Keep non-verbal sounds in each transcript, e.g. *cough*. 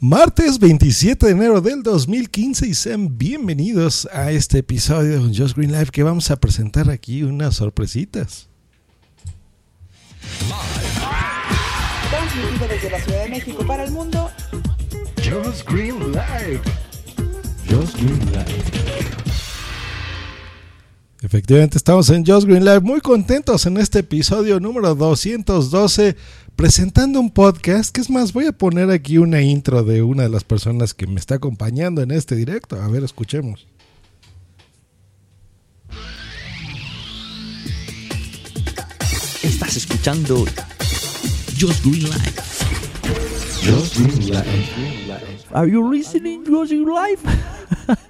Martes 27 de enero del 2015 y sean bienvenidos a este episodio de Just Green Live que vamos a presentar aquí unas sorpresitas. Transmitido desde la Ciudad de México para el mundo. Just Green Live. Just Green Live. Efectivamente, estamos en Just Green Live muy contentos en este episodio número 212 presentando un podcast, que es más, voy a poner aquí una intro de una de las personas que me está acompañando en este directo. A ver, escuchemos. Estás escuchando Just Green Life. Just Green Live. Are you listening Just Green Life? *laughs*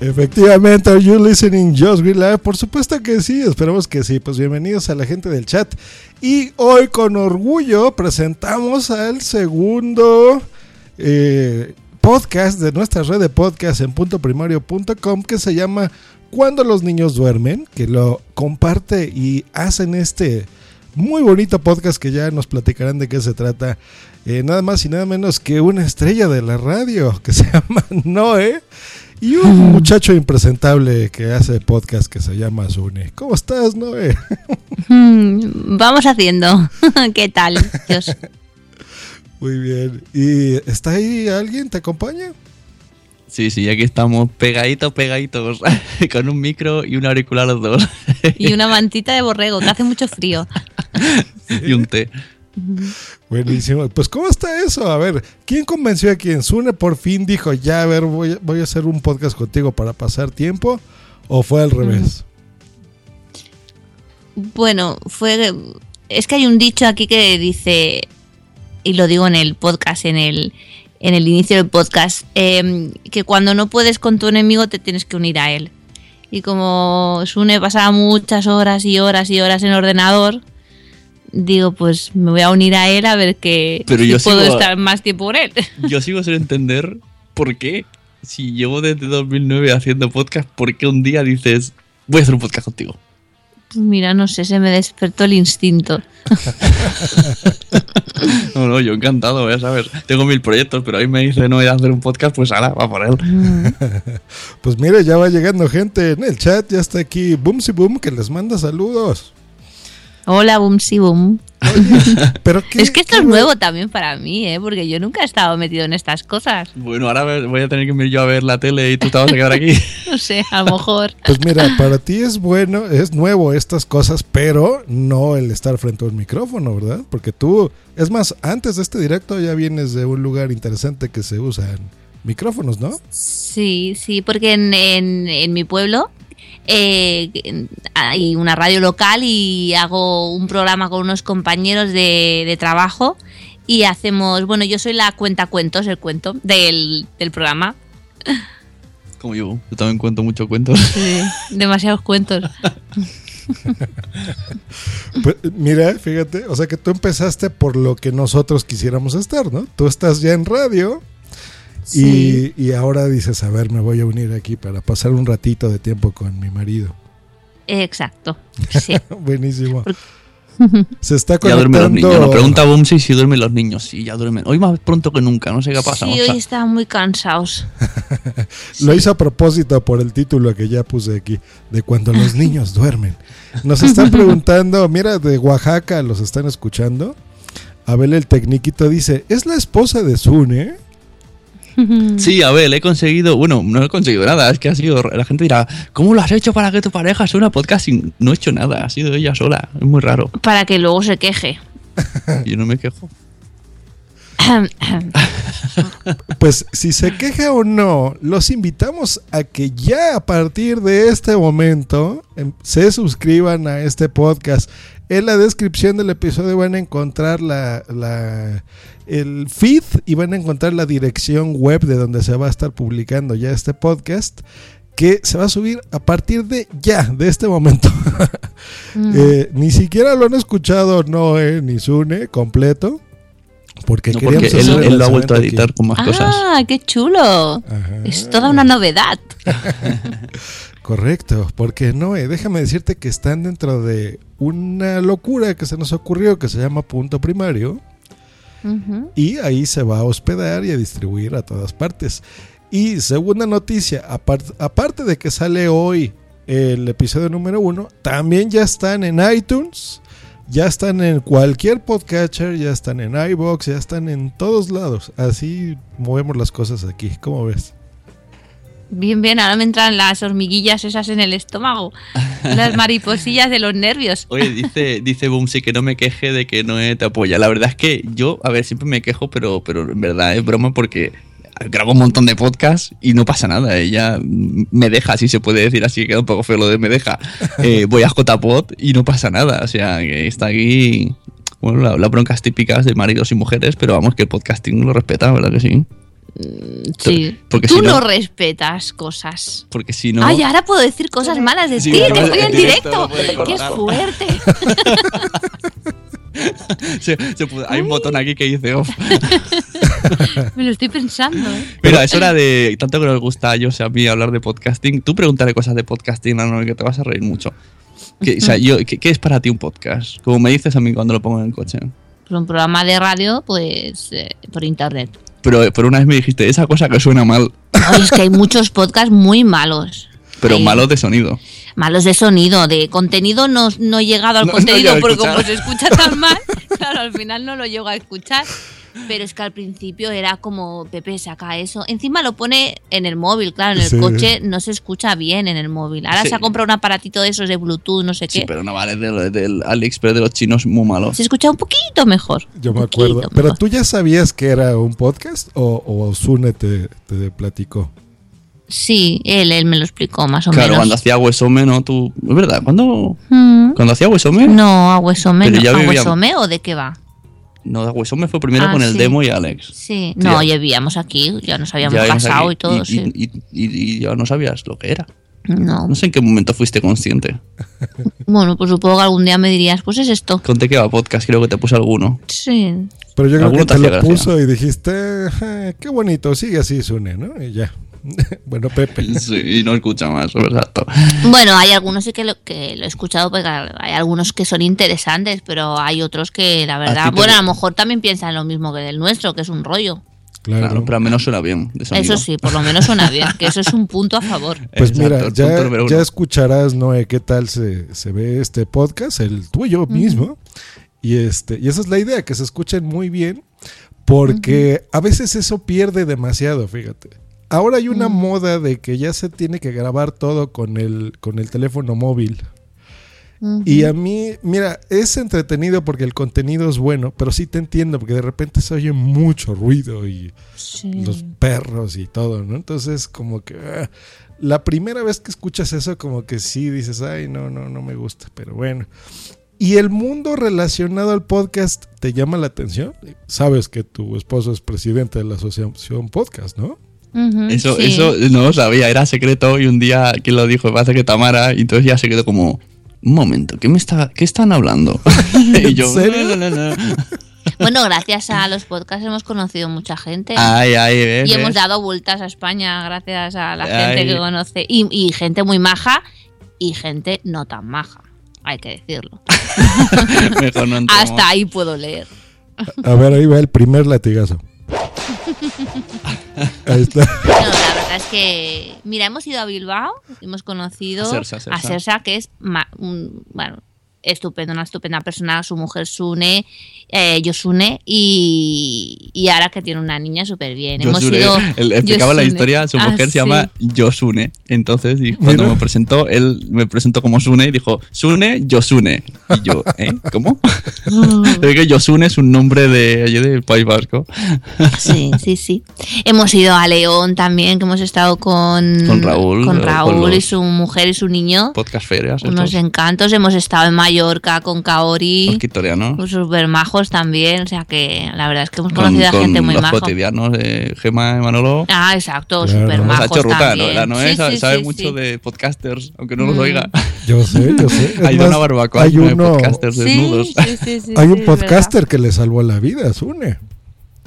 Efectivamente, are you listening Just Green? Por supuesto que sí, esperamos que sí. Pues bienvenidos a la gente del chat. Y hoy con orgullo presentamos al segundo eh, podcast de nuestra red de podcast en puntoprimario.com que se llama Cuando los niños duermen, que lo comparte y hacen este muy bonito podcast que ya nos platicarán de qué se trata. Eh, nada más y nada menos que una estrella de la radio que se *laughs* llama Noé. Y un *laughs* muchacho impresentable que hace podcast que se llama Zune. ¿Cómo estás, Noé? *laughs* Mm, Vamos haciendo. *laughs* ¿Qué tal? Dios. Muy bien. ¿Y está ahí alguien? ¿Te acompaña? Sí, sí, aquí estamos pegaditos, pegaditos, con un micro y un auricular los dos. Y una mantita de borrego, que hace mucho frío. y un té. Buenísimo. Pues, ¿cómo está eso? A ver, ¿quién convenció a quién? ¿Sune por fin dijo, ya, a ver, voy, voy a hacer un podcast contigo para pasar tiempo? ¿O fue al revés? Bueno, fue. Es que hay un dicho aquí que dice, y lo digo en el podcast, en el, en el inicio del podcast, eh, que cuando no puedes con tu enemigo te tienes que unir a él. Y como Sune pasaba muchas horas y horas y horas en ordenador, digo, pues me voy a unir a él a ver que Pero si yo puedo sigo- estar más tiempo con él. *laughs* Yo sigo sin entender por qué, si llevo desde 2009 haciendo podcast, ¿por qué un día dices, voy a hacer un podcast contigo? Pues mira, no sé, se me despertó el instinto. *laughs* No, no, yo encantado, ya sabes. Tengo mil proyectos, pero ahí me dice no voy a hacer un podcast, pues ahora va por él. *laughs* Pues mire, ya va llegando gente en el chat. Ya está aquí Boomsy Boom que les manda saludos. Hola, boom, sí, boom. *laughs* Pero qué- Es que esto qué es nuevo también para mí, ¿eh? Porque yo nunca he estado metido en estas cosas. Bueno, ahora voy a tener que ir yo a ver la tele y tú te vas a quedar aquí. *laughs* No sé, a lo mejor. *laughs* Pues mira, para ti es bueno, es nuevo estas cosas, pero no el estar frente a un micrófono, ¿verdad? Porque tú, es más, antes de este directo ya vienes de un lugar interesante que se usan micrófonos, ¿no? Sí, sí, porque en, en- en mi pueblo eh, hay una radio local y hago un programa con unos compañeros de, de trabajo y hacemos, bueno, yo soy la cuenta cuentos, el cuento del, del programa. Como yo, yo también cuento muchos cuentos. Sí, demasiados cuentos. *laughs* Pues, mira, fíjate, o sea que tú empezaste por lo que nosotros quisiéramos estar, ¿no? Tú estás ya en radio Sí. y, y ahora dices, a ver, me voy a unir aquí para pasar un ratito de tiempo con mi marido. Exacto. Sí. *laughs* Buenísimo. *laughs* Se está Ya conectando. duermen los niños. Nos pregunta Bumsy si duermen los niños. Sí, ya duermen. Hoy más pronto que nunca, no sé qué pasa. Sí, o sea, hoy estaban muy cansados. *laughs* Lo hizo a propósito por el título que ya puse aquí, de cuando los niños duermen. Nos están preguntando, mira, de Oaxaca los están escuchando. Abel el Tecniquito dice, ¿es la esposa de Sune? Sí, a ver, he conseguido. Bueno, no he conseguido nada. Es que ha sido. La gente dirá, ¿cómo lo has hecho para que tu pareja sea una podcasting? No he hecho nada, ha sido ella sola. Es muy raro. Para que luego se queje. *laughs* Yo no me quejo. *laughs* Pues si se queja o no, los invitamos a que ya a partir de este momento em, se suscriban a este podcast En la descripción del episodio van a encontrar la, la- el feed y van a encontrar la dirección web de donde se va a estar publicando ya este podcast que se va a subir a partir de ya, de este momento. *laughs* Eh, ni siquiera lo han escuchado Noé ni Sune completo. Porque No, queríamos porque él, lo ha vuelto a editar con más cosas. Ah, qué chulo. Es toda una novedad. *laughs* Correcto, porque Noé, déjame decirte que están dentro de una locura que se nos ocurrió que se llama punto primario y ahí se va a hospedar y a distribuir a todas partes. Y segunda noticia, apart- aparte de que sale hoy el episodio número uno, también ya están en iTunes, ya están en cualquier podcatcher, ya están en iBox, ya están en todos lados. Así movemos las cosas aquí. ¿Cómo ves? Bien, bien, ahora me entran las hormiguillas esas en el estómago. *laughs* Las mariposillas de los nervios. Oye, dice, dice Boomsy que no me queje de que no te apoya. La verdad es que yo, a ver, siempre me quejo, pero, pero en verdad es broma porque grabo un montón de podcasts y no pasa nada. Ella me deja, si se puede decir así, queda un poco feo lo de me deja. *laughs* Eh, voy a JPod y no pasa nada. O sea, que está aquí. Bueno, la- las broncas típicas de maridos y mujeres, pero vamos, que el podcasting lo respeta, ¿verdad que sí? Sí. Porque Tú si no- no respetas cosas. Porque si no. Ay, ahora puedo decir cosas malas de Sí, ti, que estoy en directo directo. ¡Qué fuerte! *laughs* se- se puede- hay un botón aquí que dice off. *laughs* Me lo estoy pensando. ¿eh? Pero es hora de. Tanto que nos gusta a ellos y a mí hablar de podcasting. Tú pregúntale cosas de podcasting a Noel, que te vas a reír mucho. Que, o sea, yo, ¿qué, qué es para ti un podcast? Como me dices a mí cuando lo pongo en el coche. Pues un programa de radio, pues eh, por internet. Pero, pero una vez me dijiste, esa cosa que suena mal, Ay, es que hay muchos podcasts muy malos. pero Hay- malos de sonido. Malos de sonido, de contenido no, no he llegado al No- contenido porque como se escucha tan mal, *laughs* claro, al final no lo llego a escuchar. Pero es que al principio era como, Pepe, saca eso. Encima lo pone en el móvil, claro, en el Sí. coche no se escucha bien en el móvil. Ahora Sí. se ha comprado un aparatito de esos de Bluetooth, no sé Sí, qué. pero no vale del, del AliExpress de los chinos muy malo. Se escucha un poquito mejor. Yo me acuerdo. ¿Pero tú ya sabías que era un podcast o, o Sune te, te platicó? Sí, él, él me lo explicó más o Claro, menos. cuando hacía Huesome, ¿no? Tú, es verdad, cuando, Mm. cuando hacía Huesome, No, a Huesome, no. ¿A Huesome o de qué va? No, Huesome fue primero Ah, con el sí. demo y Alex. Sí, no, ya- vivíamos aquí, ya nos habíamos Ya aquí, y todo, y, sí. y- y- y ya no sabías lo que era. no. No sé en qué momento fuiste consciente. *laughs* Bueno, pues supongo que algún día me dirías, pues es esto. Conté que va podcast, creo que te puse alguno. Sí. Pero yo creo que te te lo gracia. puso y dijiste, "Ajá, qué bonito, sigue así, Sune, ¿no? Y ya. *laughs* bueno, Pepe. Sí, y no escucha más, exacto. Bueno, hay algunos sí que lo, que lo he escuchado porque hay algunos que son interesantes, pero hay otros que la A verdad, bueno, a lo mejor también piensan lo mismo que del nuestro, que es un rollo. Claro. Claro, pero al menos suena bien. Eso sí, por lo menos suena bien, que eso es un punto a favor. *laughs* Pues Exacto, mira, ya escucharás, Noé, qué tal se, se ve este podcast, el tuyo mismo. Y este, y esa es la idea, que se escuchen muy bien, porque a veces eso pierde demasiado, fíjate. Ahora hay una moda de que ya se tiene que grabar todo con el, con el teléfono móvil. Y a mí, mira, es entretenido porque el contenido es bueno, pero sí te entiendo, porque de repente se oye mucho ruido y Sí. los perros y todo, ¿no? Entonces, como que ah, la primera vez que escuchas eso, como que sí dices, ay, no, no, no me gusta, pero bueno. ¿Y el mundo relacionado al podcast te llama la atención? Sabes que tu esposo es presidente de la asociación podcast, ¿no? Eso, sí. eso no lo sabía, era secreto y un día quien lo dijo, parece que Tamara, y entonces ya se quedó como, un momento, ¿qué me está, qué están hablando? *laughs* y yo, serio? "No, no, no, no". *laughs* Bueno, gracias a los podcasts hemos conocido mucha gente. Ay, ay, ves, y hemos dado vueltas a España gracias a la Ay. gente que conoce. Y, y gente muy maja y gente no tan maja, hay que decirlo. *laughs* Mejor no entremos. Hasta ahí puedo leer. A ver, ahí va el primer latigazo. Ahí está. *laughs* No, la verdad es que, mira, hemos ido a Bilbao, hemos conocido A Sersa, Sersa. a Sersa, que es, ma- un- bueno, estupendo, una estupenda persona, su mujer Sune, eh, Yosune, y, y ahora que tiene una niña súper bien. Hemos ido... Él *laughs* explicaba la historia, su Ah, mujer se sí. llama Yosune. Entonces, y cuando Mira. me presentó, él me presentó como Sune y dijo, Sune, Yosune. Y yo, *laughs* ¿eh? ¿Cómo? *laughs* es que Yosune es un nombre de allí del País Vasco. Sí, sí, sí. Hemos ido a León también, que hemos estado con, Con Raúl, con eh, Raúl con y su mujer y su niño. Podcast ferias. Unos estos. encantos. Hemos estado en Mallorca, con Los Kaori. quitorianos. Pues súper majos también. O sea que la verdad es que hemos Con, conocido a con gente muy los maja. cotidianos de Gema y Manolo. Ah, exacto, Claro. súper Nos Nos ha majos hecho ruta, ¿no? también. La Noé Sí, sabe, sí, sabe sí, mucho sí. de podcasters, aunque no los Mm. oiga. Yo sé, yo sé. *laughs* Es Ha ido a más, una barbacoa hay de uno, podcasters Sí, desnudos. sí, sí, sí, hay un podcaster que le salvó la vida, Sune.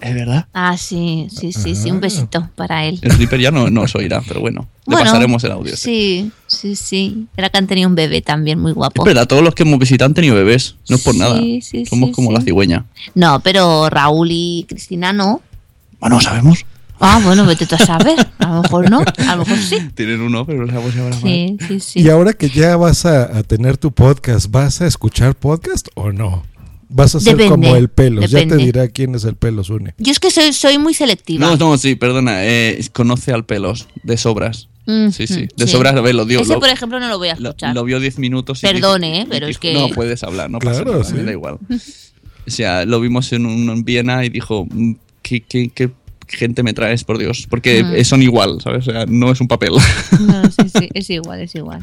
Es verdad. Ah, sí, sí, sí, sí, un Ah. besito para él. El Reaper ya no nos oirá, pero bueno. Le Bueno, pasaremos el audio. Sí, sí, sí. Era que han tenido un bebé también muy guapo. Es verdad, todos los que hemos visitado han tenido bebés. No es por Sí, nada. sí, Somos sí, como sí. la cigüeña. No, pero Raúl y Cristina no. Bueno, sabemos. Ah, bueno, vete tú a saber. A lo mejor no, a lo mejor sí. Tienen uno, pero no sabemos si. Sí, sí, sí. Y ahora que ya vas a, a tener tu podcast, ¿vas a escuchar podcast o no? Vas a ser Depende, como el pelos. Ya te dirá quién es el pelos, Sune. Yo es que soy, soy muy selectiva. No, no, sí, perdona. eh, conoce al pelos, de sobras. Mm, Sí, sí. mm, De sobras, a ver, lo dio. Ese, lo, por ejemplo, no lo voy a escuchar. lo vio 10 minutos. y Perdone, dijo- ¿eh? pero y es que- No puedes hablar, no pasa Claro, nada, sí. me da igual. O sea, lo vimos en, un, en Viena y dijo, mm, ¿qué, qué, qué gente me traes, por Dios? Porque Mm. eh, son igual, ¿sabes? O sea, no es un papel. *laughs* No, sí, sí, *laughs* es igual, es igual.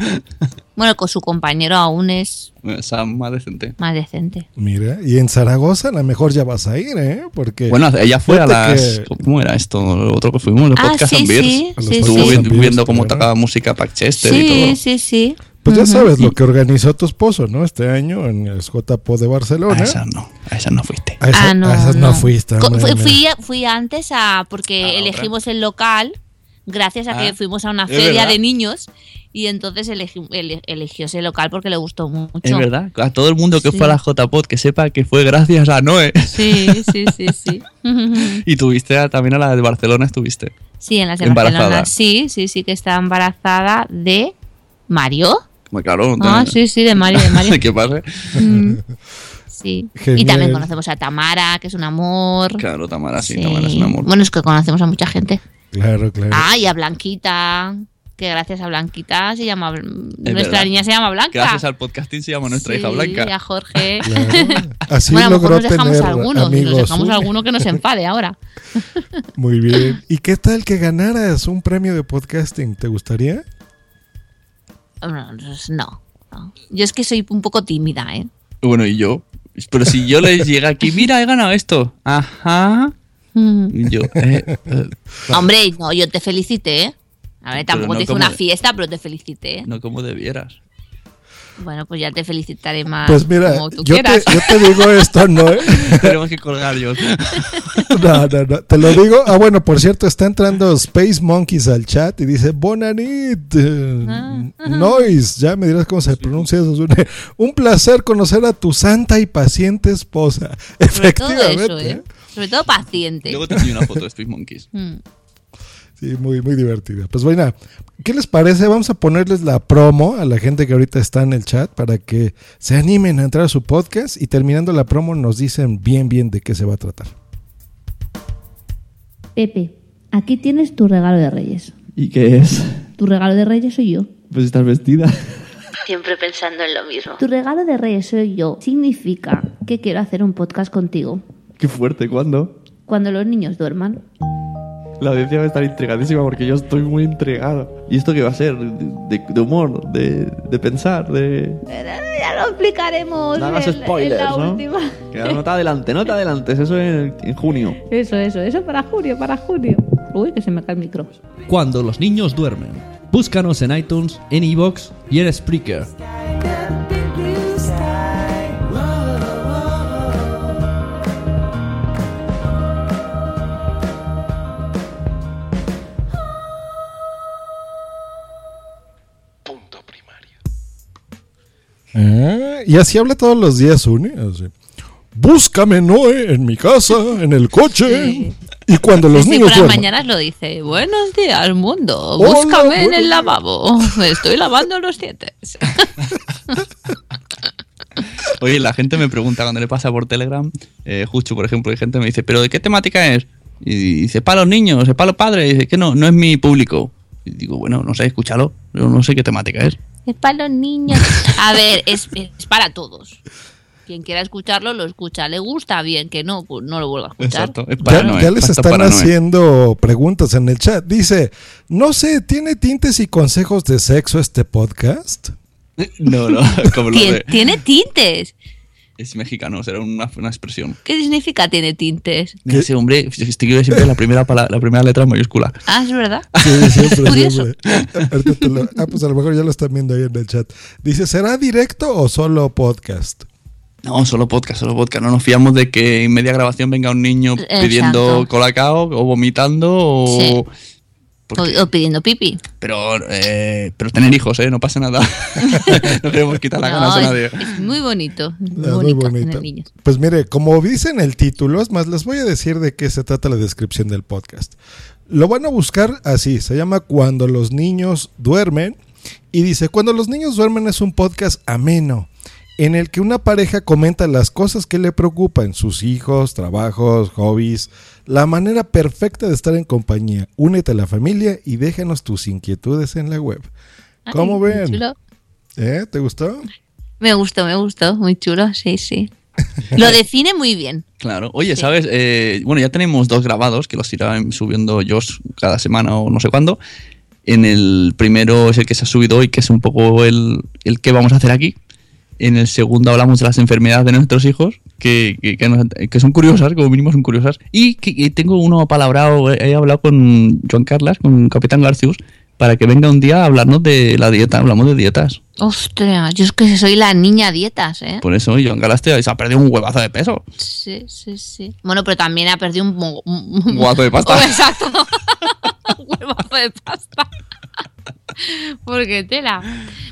Bueno, con su compañero aún es Sam más decente. más decente. Mira, y en Zaragoza a lo mejor ya vas a ir, ¿eh? Porque Bueno, ella fue a las. que- ¿Cómo era esto? Lo otro que fuimos, los Ah, podcast sí, and Beers. sí, sí, podcasts Estuvo sí. and vi- Beers, viendo cómo tocaba música Paxchester y Sí, todo. sí, sí. Pues ya sabes lo que organizó tu esposo, ¿no? Este año en el JPO de Barcelona. A esas no, a esas no fuiste. A esa- ah, no, a esas no, fuiste. Hombre, fui, fui, fui antes a porque elegimos el local gracias a que Ah, fuimos a una feria verdad. de niños y entonces elegi- ele- eligió ese local porque le gustó mucho. Es verdad, a todo el mundo que Sí. fue a la JPod que sepa que fue gracias a Noé. Sí, sí, sí, sí. *laughs* Y tuviste a- también a la de Barcelona, estuviste. Sí, en las de Embarazada. Barcelona. Sí, sí, sí que está embarazada de Mario. Claro, Ah, te- sí, sí, de Mario, de Mario. *laughs* ¿Qué pasa? Mm, *laughs* Sí. Genial. Y también conocemos a Tamara, que es un amor. Claro, Tamara, sí, Sí. Tamara es un amor. Bueno, es que conocemos a mucha gente. Claro, claro. Ah, y a Blanquita. Que gracias a Blanquita se llama. Nuestra verdad. niña se llama Blanca. Gracias al podcasting se llama nuestra hija Blanca. Y a Jorge. *laughs* Claro. Así bueno, a lo mejor nos dejamos tener alguno. amigos. Nos dejamos alguno que nos enfade ahora. Muy bien. ¿Y qué tal que ganaras un premio de podcasting? ¿Te gustaría? No, no. Yo es que soy un poco tímida, ¿eh? Bueno, y yo. Pero si yo les llega aquí, *laughs* mira, he ganado esto. Ajá. Mm. Y yo, eh, eh, Hombre, no, yo te felicité, ¿eh? A ver, tampoco no te hice una fiesta, pero te felicité. ¿eh? no como debieras. Bueno, pues ya te felicitaré más Pues mira, como tú yo te, quieras. yo te digo esto, ¿no? ¿eh? *laughs* Tenemos que colgar yo. *laughs* No, no, no. Te lo digo. Ah, bueno, por cierto, está entrando Space Monkeys al chat y dice Bonanit. eh, Ah, Noise. Ya me dirás cómo se pronuncia eso. Un placer conocer a tu santa y paciente esposa. Sobre todo Efectivamente. eso, ¿eh? Sobre todo paciente. Luego te enseño una foto de Space Monkeys. Sí, muy, muy divertida. Pues bueno, ¿qué les parece? Vamos a ponerles la promo a la gente que ahorita está en el chat para que se animen a entrar a su podcast y terminando la promo nos dicen bien, bien de qué se va a tratar. Pepe, aquí tienes tu regalo de Reyes. ¿Y qué es? Tu regalo de Reyes soy yo. Pues estás vestida. Siempre pensando en lo mismo. Tu regalo de Reyes soy yo. Significa que quiero hacer un podcast contigo. Qué fuerte, ¿cuándo? Cuando los niños duerman. La audiencia va a estar intrigadísima porque yo estoy muy intrigado. ¿Y esto qué va a ser? ¿De, de humor? De, ¿De pensar? ¿De...? Ya lo explicaremos. No hagas en- en spoilers, la ¿no? última. Que no te adelantes, no te adelantes. Eso en, en junio. Eso, eso, eso para junio, para junio. Uy, que se me cae el micro. Cuando los niños duermen. Búscanos en iTunes, en iVoox y en Spreaker. Ah, y así habla todos los días Uni. así. Búscame, Noé, en mi casa, en el coche. Y cuando los Sí, niños por las duerman. mañanas lo dice. Buenos días, mundo. Hola, Búscame en el lavabo. Me estoy lavando los dientes. *laughs* Oye, la gente me pregunta cuando le pasa por Telegram, eh, Jucho, por ejemplo, y gente me dice, ¿pero de qué temática es? Y dice, para los niños, es para los padres. Y dice, que no, no es mi público. Y digo, bueno, no sé, escúchalo. Yo no sé qué temática es. Es para los niños. A ver, es, es para todos. Quien quiera escucharlo, lo escucha. Le gusta bien, que no, pues no lo vuelva a escuchar. Exacto, es Ya, para Noé, ya les están para Noé. haciendo preguntas en el chat. Dice, no sé, ¿tiene tintes y consejos de sexo este podcast? No, no, *laughs* como lo Tien- de. Tiene tintes. Es mexicano, será una, una expresión. ¿Qué significa tiene tintes? Ese hombre, escribe siempre la primera, pala- la primera letra en mayúscula. Ah, es verdad. *laughs* Sí, siempre, *laughs* siempre. Lo- ah, pues a lo mejor ya lo están viendo ahí en el chat. Dice, ¿será directo o solo podcast? No, solo podcast, solo podcast. No nos fiamos de que en media grabación venga un niño Exacto. pidiendo colacao o vomitando o... Sí. O, o pidiendo pipi. Pero, eh, pero tener hijos, ¿eh? No pasa nada. *laughs* *laughs* no queremos quitar las ganas a nadie. es, es muy bonito. Muy bonito, muy tener bonito. niños. Pues mire, como dice en el título, es más, les voy a decir de qué se trata la descripción del podcast. Lo van a buscar así, se llama Cuando los niños duermen. Y dice, Cuando los niños duermen es un podcast ameno, en el que una pareja comenta las cosas que le preocupan, sus hijos, trabajos, hobbies, la manera perfecta de estar en compañía. Únete a la familia y déjanos tus inquietudes en la web. ¿Cómo Ay, ven? chulo. ¿Eh? ¿Te gustó? Me gustó, me gustó. Muy chulo, sí, sí. *laughs* Lo define muy bien. Claro. Oye, Sí. ¿sabes? Eh, bueno, ya tenemos dos grabados que los irá subiendo Josh cada semana o no sé cuándo. En el primero es el que se ha subido hoy, que es un poco el, el que vamos a hacer aquí. En el segundo hablamos de las enfermedades de nuestros hijos, que, que, que nos- que son curiosas, como mínimo son curiosas. Y que, tengo uno palabrado, he, he hablado con Joan Carlas, con Capitán Garcius, para que venga un día a hablarnos de la dieta. Hablamos de dietas. Ostras, yo es que soy la niña dietas, ¿eh? Por eso Joan Carlas te- se ha perdido un huevazo de peso. Sí, sí, sí. Bueno, pero también ha perdido un... Un huevazo de pasta. *laughs* Exacto. *laughs* un huevazo de pasta. *laughs* Porque tela.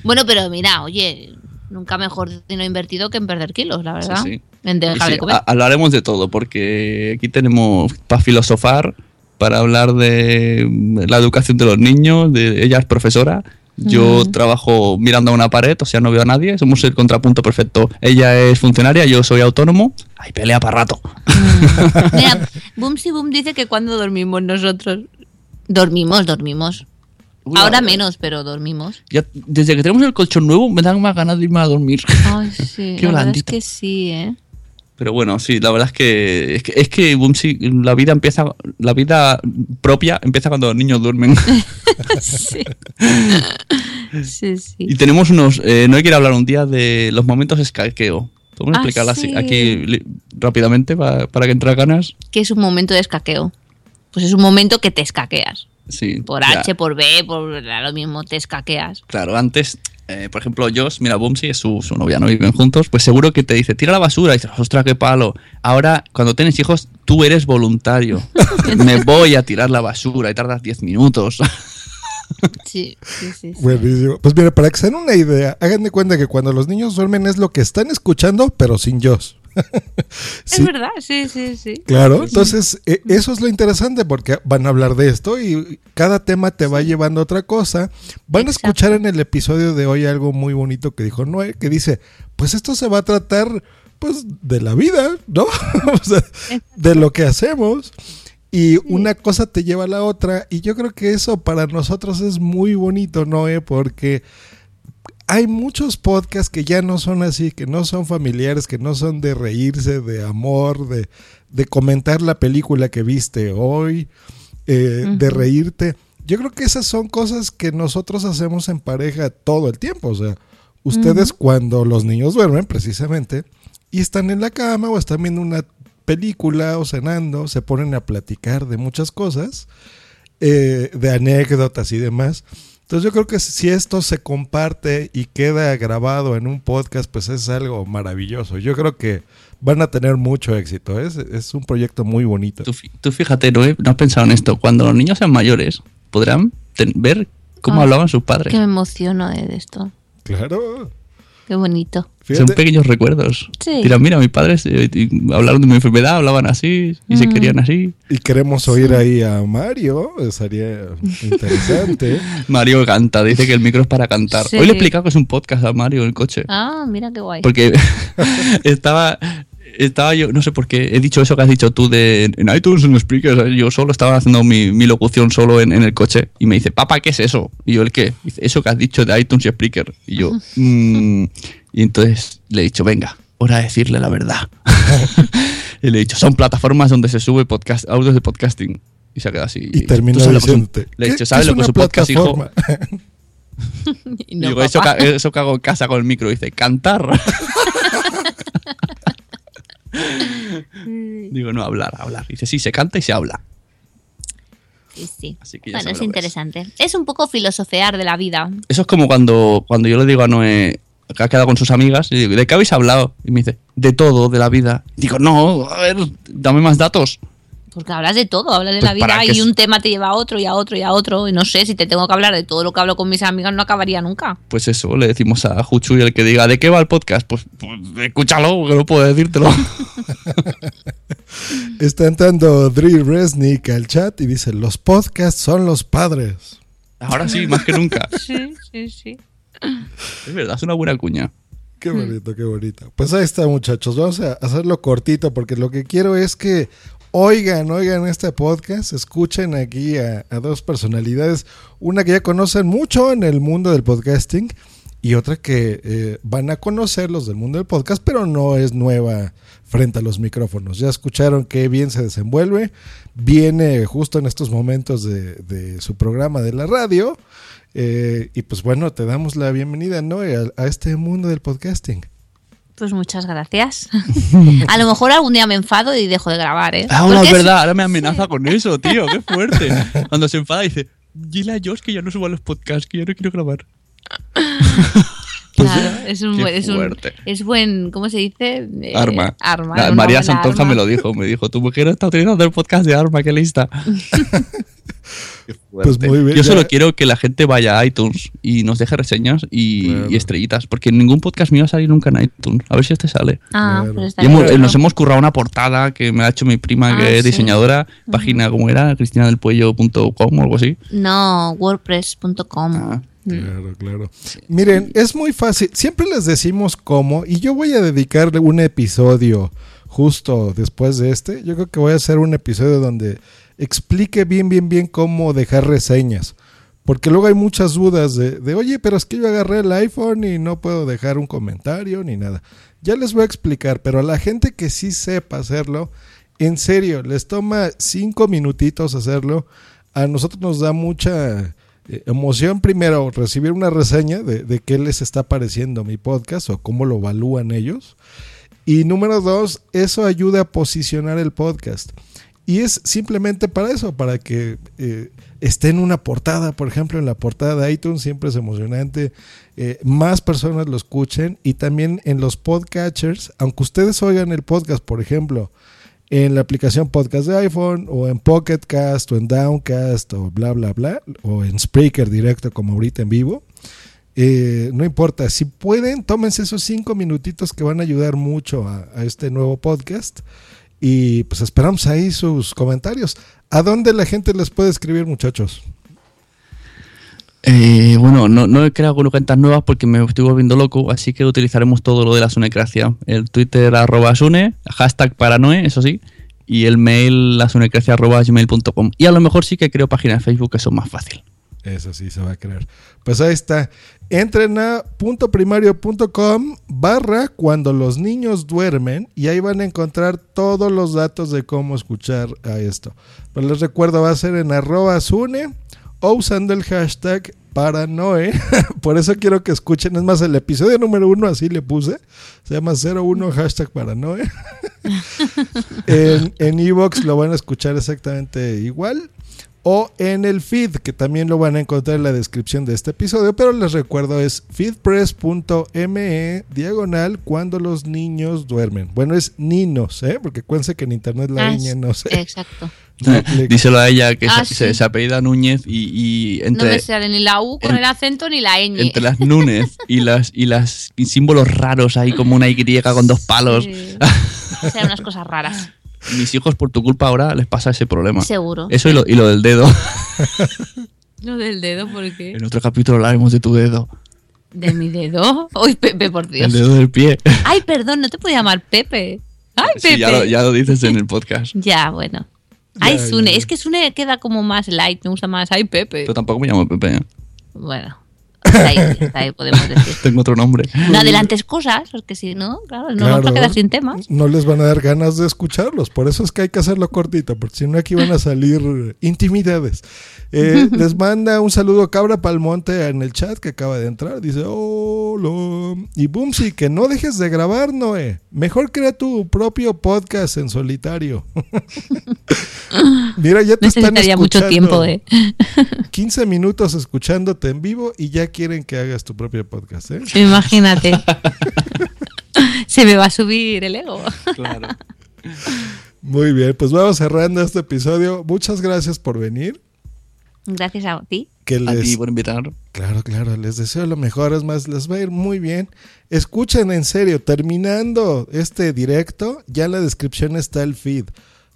Bueno, pero mira, oye, nunca mejor dinero invertido que en perder kilos, la verdad. Sí, sí. En dejar Sí, de comer. ha- hablaremos de todo, porque aquí tenemos para filosofar, para hablar de la educación de los niños, de ella es profesora, yo Mm. trabajo mirando a una pared, o sea, no veo a nadie, somos el contrapunto perfecto. Ella es funcionaria, yo soy autónomo, hay pelea para rato. *laughs* Mira, Boomsy Boom dice que cuando dormimos nosotros. Dormimos, dormimos. Uy, Ahora menos, pero dormimos. Ya, desde que tenemos el colchón nuevo me dan más ganas de irme a dormir. Ay, *laughs* sí. Qué la verdad es que sí, ¿eh? Pero bueno, sí, la verdad es que es que, es que Bumsy, la vida empieza, la vida propia empieza cuando los niños duermen. *laughs* *laughs* sí. sí, sí. Y tenemos unos. Eh, no hay que ir a hablar un día de los momentos escaqueo. ¿Podemos Ah, explicarla sí. aquí rápidamente para, para que entre ganas? Que es un momento de escaqueo. Pues es un momento que te escaqueas. Sí. Por ya, H, por B, por lo mismo, te escaqueas. Claro, antes, eh, por ejemplo, Josh, mira, Bumsy es su, su novia, no viven juntos, pues seguro que te dice, tira la basura, y dices, ostras, qué palo. Ahora, cuando tienes hijos, tú eres voluntario. *laughs* Me voy a tirar la basura y tardas 10 minutos. *laughs* Sí, sí, sí. sí. Buenísimo. Pues mira, para que se den una idea, hagan de cuenta que cuando los niños duermen es lo que están escuchando, pero sin *laughs* Es verdad, sí, sí, sí. Claro, entonces e- eso es lo interesante porque van a hablar de esto y cada tema te va llevando a otra cosa. Van a escuchar en el episodio de hoy algo muy bonito que dijo Noé, que dice, pues esto se va a tratar pues de la vida, ¿no? *laughs* o sea, de lo que hacemos. Y una cosa te lleva a la otra y yo creo que eso para nosotros es muy bonito, Noé, porque hay muchos podcasts que ya no son así, que no son familiares, que no son de reírse, de amor, de, de comentar la película que viste hoy, eh, de reírte. Yo creo que esas son cosas que nosotros hacemos en pareja todo el tiempo. O sea, ustedes cuando los niños duermen, precisamente, y están en la cama o están viendo una película o cenando, se ponen a platicar de muchas cosas, eh, de anécdotas y demás. Entonces yo creo que si esto se comparte y queda grabado en un podcast, pues es algo maravilloso. Yo creo que van a tener mucho éxito. Es, es un proyecto muy bonito. Tú, tú fíjate, ¿no, no has pensado en esto? Cuando los niños sean mayores, podrán ver cómo Ah, hablaban sus padres. Que me emociono de esto. Claro. Qué bonito. Son pequeños recuerdos. Sí. Dirán, mira, mis padres eh, hablaron de mi enfermedad, hablaban así y se querían así. Y queremos oír ahí a Mario, sería interesante. *laughs* Mario canta, dice que el micro es para cantar. Sí. Hoy le he explicado que es un podcast a Mario en el coche. Ah, mira qué guay. Porque *laughs* estaba, estaba yo, no sé por qué, he dicho eso que has dicho tú de en iTunes, en Spreaker, yo solo estaba haciendo mi, mi locución solo en, en el coche y me dice, papá, ¿qué es eso? Y yo, ¿el qué? Dice, eso que has dicho de iTunes y Spreaker. Y yo, "Mm". y entonces le he dicho, venga, hora de decirle la verdad. *laughs* y le he dicho, son plataformas donde se sube podcast, audios de podcasting. Y se ha quedado así. Y terminó ¿Tú sabes lo que es un- diciéndote, Le he ¿qué- dicho, ¿sabes es lo que es un podcast, hijo? *laughs* Y no, Digo, eso, eso que hago en casa con el micro. Dice, cantar. *laughs* Digo, no, hablar, hablar. Dice, sí, se canta y se habla. Sí, sí. Así que ya Bueno, es. interesante. Es un poco filosofear de la vida. Eso es como cuando, cuando yo le digo a Noé que ha quedado con sus amigas y digo, ¿de qué habéis hablado? Y me dice, de todo, de la vida. Digo, no, a ver, dame más datos. Porque hablas de todo, hablas de Pues la vida y un tema te lleva a otro y a otro y a otro. Y no sé, si te tengo que hablar de todo lo que hablo con mis amigas, no acabaría nunca. Pues eso, le decimos a Juchu y el que diga, ¿de qué va el podcast? Pues, pues, escúchalo, que no puedo decírtelo. *laughs* Está entrando Dri Resnick al chat y dice: Los podcasts son los padres. Ahora sí, más que nunca. *laughs* Sí, sí, sí. Es verdad, es una buena cuña. Qué bonito, qué bonito. Pues ahí está, muchachos. Vamos a hacerlo cortito porque lo que quiero es que oigan, oigan este podcast, escuchen aquí a, dos personalidades, una que ya conocen mucho en el mundo del podcasting y otra que eh, van a conocer los del mundo del podcast, pero no es nueva frente a los micrófonos. Ya escucharon qué bien se desenvuelve, viene justo en estos momentos de, su programa de la radio. eh, y pues bueno, te damos la bienvenida, a este mundo del podcasting. Pues muchas gracias. *laughs* a lo mejor algún día me enfado y dejo de grabar, ¿eh? Ah, no, es verdad, ahora me amenaza con eso, tío, qué fuerte. *laughs* Cuando se enfada dice, dile a Josh que ya no suba los podcasts, que ya no quiero grabar. *laughs* Claro, es un, buen, es un es buen, ¿cómo se dice? Eh, Arma. Arma. La- María Santonja me lo dijo, me dijo, tu mujer está utilizando el podcast de Arma, qué lista. Pues muy bien, Yo ya- solo quiero que la gente vaya a iTunes y nos deje reseñas y, Claro. y estrellitas, porque ningún podcast mío va a salir nunca en iTunes. A ver si este sale. Ah, Claro. pues hemos- bien. nos hemos currado una portada que me ha hecho mi prima, Ah, que es sí. diseñadora, página como era, cristinadelpuello.com o algo así. No, wordpress.com. Ah. Claro, claro. Miren, es muy fácil. Siempre les decimos cómo, y yo voy a dedicarle un episodio justo después de este. Yo creo que voy a hacer un episodio donde explique bien, bien, bien cómo dejar reseñas. Porque luego hay muchas dudas de, de, oye, pero es que yo agarré el iPhone y no puedo dejar un comentario ni nada. Ya les voy a explicar, pero a la gente que sí sepa hacerlo, en serio, les toma cinco minutitos hacerlo. A nosotros nos da mucha eh, emoción primero recibir una reseña de, de qué les está pareciendo mi podcast o cómo lo evalúan ellos. Y número dos, eso ayuda a posicionar el podcast. Y es simplemente para eso, para que eh, esté en una portada, por ejemplo, en la portada de iTunes, siempre es emocionante, eh, más personas lo escuchen y también en los podcatchers, aunque ustedes oigan el podcast, por ejemplo, en la aplicación podcast de iPhone o en Pocket Cast o en Downcast o bla bla bla o en Spreaker directo como ahorita en vivo. Eh, no importa, si pueden, tómense esos cinco minutitos que van a ayudar mucho a, a este nuevo podcast. Y pues esperamos ahí sus comentarios. ¿A dónde la gente les puede escribir, muchachos? Eh, bueno, no, no he creado cuentas nuevas porque me estoy volviendo loco, así que utilizaremos todo lo de la Sunecracia. El Twitter arroba Sune, hashtag paranoe, eso sí, y el mail lasunecracia arroba gmail.com. Y a lo mejor sí que creo páginas de Facebook que son más fácil. Eso sí se va a creer. Pues ahí está. Entren a puntoprimario.com barra cuando los niños duermen y ahí van a encontrar todos los datos de cómo escuchar a esto. Pero les recuerdo, va a ser en arroba Sune o usando el hashtag paranoe. *laughs* Por eso quiero que escuchen. Es más, el episodio número uno así le puse. Se llama 01 hashtag paranoe. *laughs* en en Evox lo van a escuchar exactamente igual o en el feed, que también lo van a encontrar en la descripción de este episodio, pero les recuerdo es feedpress.me diagonal cuando los niños duermen. Bueno, es ninos, ¿eh? Porque cuéntense que en internet la Ah, niña no sé. Exacto. *laughs* *laughs* Díselo a ella que Ah, se, se- sí. se apellida Núñez y, y No entre, me sale ni la U con en- el acento ni la ñ. entre las *laughs* Núñez y las y las y símbolos raros ahí como una Y con dos palos. Sí. Serán unas cosas raras. Mis hijos por tu culpa ahora les pasa ese problema. Seguro. Eso y lo, y lo del dedo. *laughs* Lo del dedo, ¿por qué? En otro capítulo hablaremos de tu dedo. ¿De mi dedo? *laughs* Uy, Pepe, por Dios. El dedo del pie. Ay, perdón, no te puedo llamar Pepe. Ay, Pepe. Sí, ya lo, ya lo dices en el podcast. *laughs* Ya, bueno. Ay, Ya, Sune. ya. Es que Sune queda como más light, me gusta más. Ay, Pepe. Pero tampoco me llamo Pepe. ¿eh? Bueno. Está ahí, está ahí, podemos *laughs* decir. Tengo otro nombre. No adelantes cosas, porque si no, claro, no Claro. vamos a quedar sin temas. No les van a dar ganas de escucharlos. Por eso es que hay que hacerlo cortito, porque si no aquí van a salir intimidades. Eh, *laughs* les manda un saludo Cabra Palmonte en el chat que acaba de entrar. Dice, hola. Y Boomsy, que no dejes de grabar, Noé. Mejor crea tu propio podcast en solitario. *laughs* Mira, ya te están Necesitaría mucho escuchando. tiempo, ¿eh? *laughs* 15 minutos escuchándote en vivo y ya quieren que hagas tu propio podcast, ¿eh? Imagínate. *laughs* Se me va a subir el ego. Claro. Muy bien, pues vamos cerrando este episodio. Muchas gracias por venir. Gracias a ti. Que A les, ti por invitar. Claro, claro, les deseo lo mejor. Es más, les va a ir muy bien. Escuchen en serio, terminando este directo, ya en la descripción está el feed.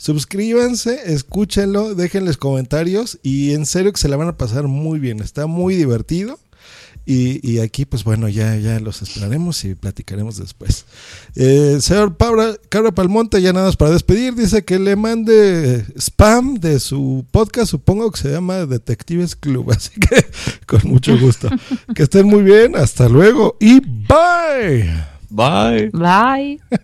Suscríbanse, escúchenlo, déjenles comentarios y en serio que se la van a pasar muy bien. Está muy divertido. Y, y aquí, pues bueno, ya, ya los esperaremos y platicaremos después. Eh, señor Pabra, Cabra Palmonte, ya nada más para despedir, dice que le mande spam de su podcast, supongo que se llama Detectives Club, *laughs* así que con mucho gusto. que estén muy bien, hasta luego y bye. Bye. Bye.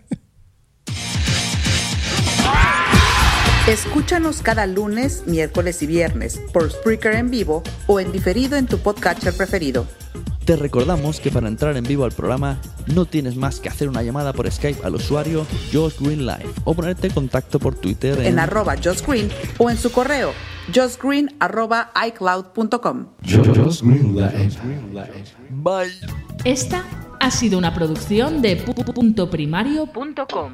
Escúchanos cada lunes, miércoles y viernes por Spreaker en vivo o en diferido en tu podcatcher preferido. Te recordamos que para entrar en vivo al programa no tienes más que hacer una llamada por Skype al usuario Josh Green Live o ponerte en contacto por Twitter En arroba Josh Green o en su correo joshgreen arroba icloud.com. Bye. Esta ha sido una producción de pu.primario.com.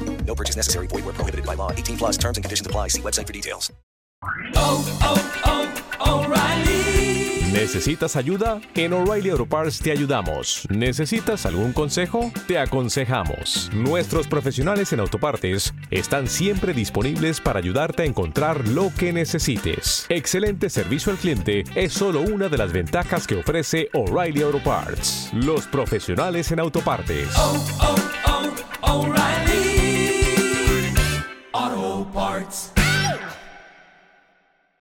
No purchase necessary. Void where prohibited by law. 18 plus terms and conditions apply. See website for details. ¿Necesitas ayuda? En O'Reilly Auto Parts te ayudamos. ¿Necesitas algún consejo? Te aconsejamos. Nuestros profesionales en autopartes están siempre disponibles para ayudarte a encontrar lo que necesites. Excelente servicio al cliente es solo una de las ventajas que ofrece O'Reilly Auto Parts. Los profesionales en autopartes. O'Reilly Auto Parts.